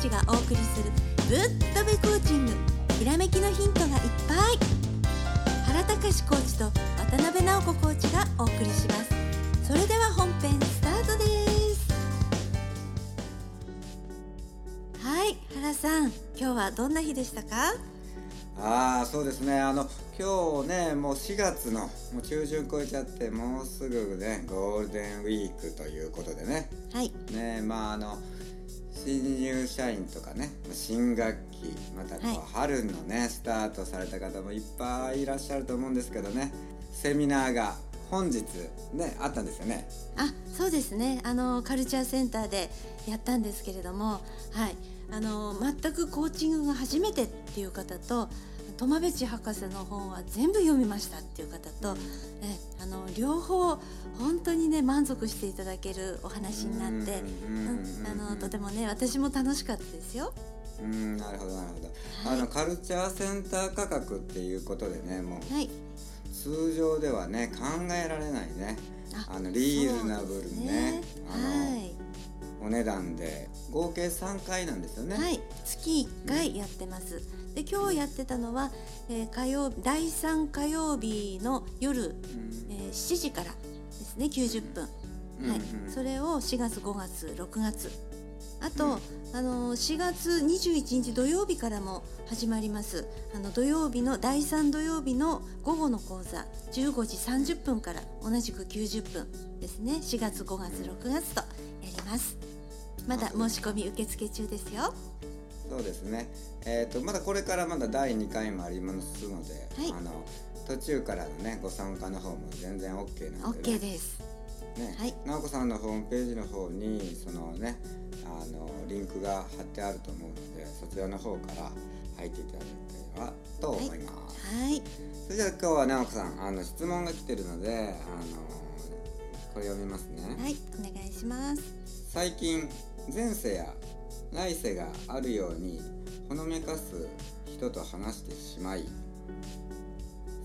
ーチがお送りするぶっとべコーチング。ひらめきのヒントがいっぱい。原隆コーチと渡辺直子コーチがお送りします。それでは本編スタートです。はい原さん今日はどんな日でしたか？ああそうですね。あの今日ねもう4月のもう中旬超えちゃってもうすぐねゴールデンウィークということでね。はい。ねまああの新入社員とかね新学期またこう、はい。春のねスタートされた方もいっぱいいらっしゃると思うんですけどね。セミナーが本日ねあったんですよね。あそうですね。あのカルチャーセンターでやったんですけれどもはい。あの全くコーチングが初めてっていう方と苫部地博士の本は全部読みましたっていう方と、えあの両方本当にね満足していただけるお話になって、うんあのとてもね私も楽しかったですよ。うんなるほどなるほど、はいあのカルチャーセンター価格っていうことでねもうはい、通常ではね考えられないねあのリーズナブルにねそうですねお値段で合計3回なんですよね。はい、はい、月1回やってます。で今日やってたのは、えー火曜第3火曜日の夜、うん。えー7時からですね90分、はい。うんうんそれを4月5月6月。あと、あのー4月21日土曜日からも始まります。あの土曜日の第3土曜日の午後の講座。15時30分から同じく90分ですね。4月5月6月とやりますまだ申し込み受付中ですよそうですね。えっ、とまだこれからまだ第2回もありますので、はいあの途中からのねご参加の方も全然 OK なんで、ね。OK ですね、はい直子さんのホームページの方にそのねあのリンクが貼ってあると思うので、そちらの方から入っていただければと思います。はいそれじゃあ今日は直子さんあの質問が来てるので、あのこれ読みますね。はいお願いします最近前世や来世があるようにほのめかす人と話してしまい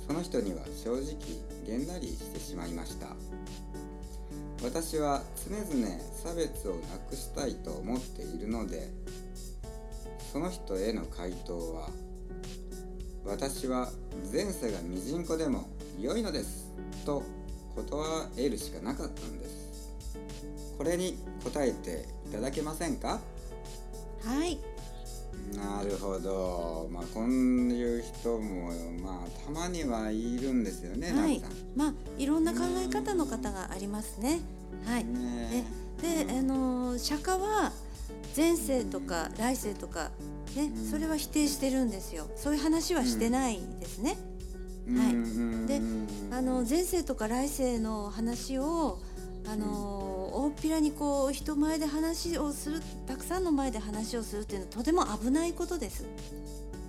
その人には正直げんなりしてしまいました。私は常々差別をなくしたいと思っているのでその人への回答は私は前世がミジンコでも良いのですと断るしかなかったんです。これに答えていただけませんか？はい。なるほど。まあこういう人もまあたまにはいるんですよね、はい。まあいろんな考え方の方がありますね。はい。ねでで、あのー釈迦は前世とか来世とかね、うん。それは否定してるんですよ。そういう話はしてないですね、はい。であの前世とか来世の話をあのー大っぴらにこう人前で話をするたくさんの前で話をするっていうのはとても危ないことです。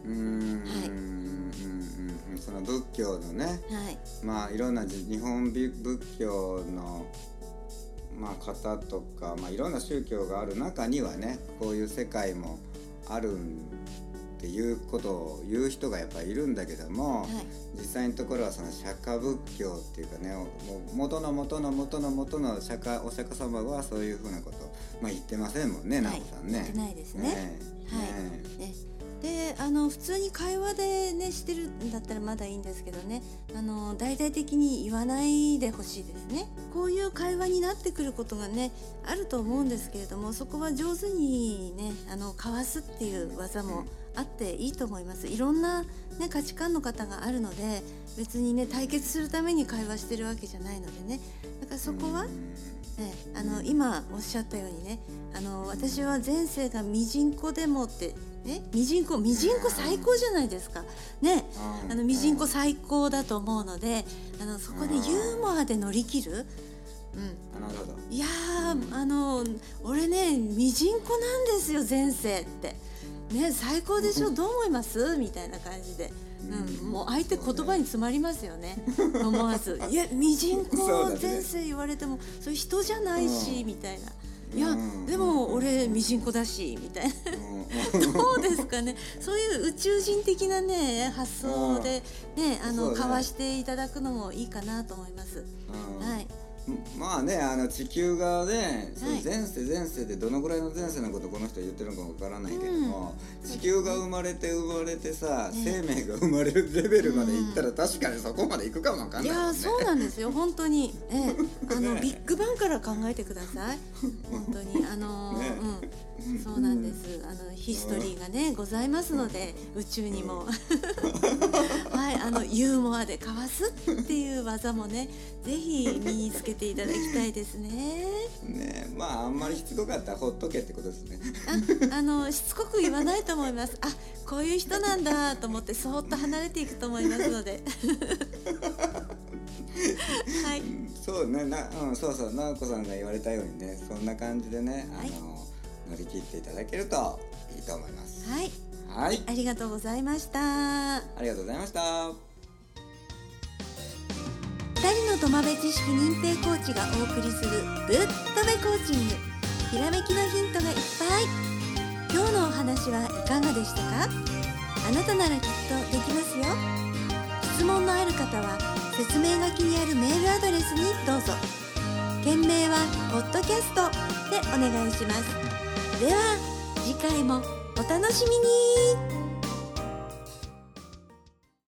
うーんはいうんうんうん。その仏教のねはい。まあいろんなじ日本仏教のまあ方とか、まあ、いろんな宗教がある中にはねこういう世界もあるっていうことを言う人がやっぱりいるんだけども、はい。実際のところはその釈迦仏教っていうかねもう元の元の元の元の釈迦お釈迦様はそういうふうなこと、まあ、言ってませんもんねはい。直子さんね。言ってないですね。ね。はい。ね、であの普通に会話でねしてるんだったらまだいいんですけどね。あの大々的に言わないでほしいですね。こういう会話になってくることがねあると思うんですけれどもそこは上手にねあの交わすっていう技もあっていいと思います。いろんな、ね、価値観の方があるので別にね対決するために会話してるわけじゃないのでね。だからそこは、ね、あの今おっしゃったようにねあの私は前世がミジンコでもってねミジンコミジンコ最高じゃないですか。ねうん。あのミジンコ最高だと思うのであのそこでユーモアで乗り切る、うん、あなるほど。いやーあの俺ねミジンコなんですよ前世って。ね最高でしょ？どう思います？みたいな感じで。うん、もう相手言葉に詰まりますよね。思わず「いやミジンコ前世言われてもそれ人じゃないし」うん。みたいな「いやうんでも俺ミジンコだし」みたいな。うん。どうですかね？そういう宇宙人的なね発想でねあの交わしていただくのもいいかなと思います。うん。はいまあねあの地球側で、そのはい。前世前世でどのぐらいの前世のことこの人言ってるのかわからないけども、地球が生まれて生まれてさ、ね。生命が生まれるレベルまでいったら確かにそこまで行くかもわかんいないね。やーそうなんですよ本当に、ええ、あのねビッグバンから考えてください。本当に。あのーね。うん。そうなんです。あのヒストリーがねございますので宇宙にも。はい あのユーモアでかわすっていう技もねぜひ身につけていただきたいですね。ねまああんまりしつこかったらほっとけってことですね。ああのしつこく言わないと思います。あこういう人なんだと思ってそーっと離れていくと思いますので。はい。そうねな、うん、そうそう直子さんが言われたようにねそんな感じでねあの、はい。乗り切っていただけるといいと思います。はいはい、ありがとうございました。ありがとうございました。2人の土間辺知識認定コーチがお送りするぶっとべコーチング。ひらめきのヒントがいっぱい。今日のお話はいかがでしたか？あなたならきっとできますよ。質問のある方は説明書きにあるメールアドレスにどうぞ。件名は「ポッドキャスト」でお願いします。では次回もお楽しみに。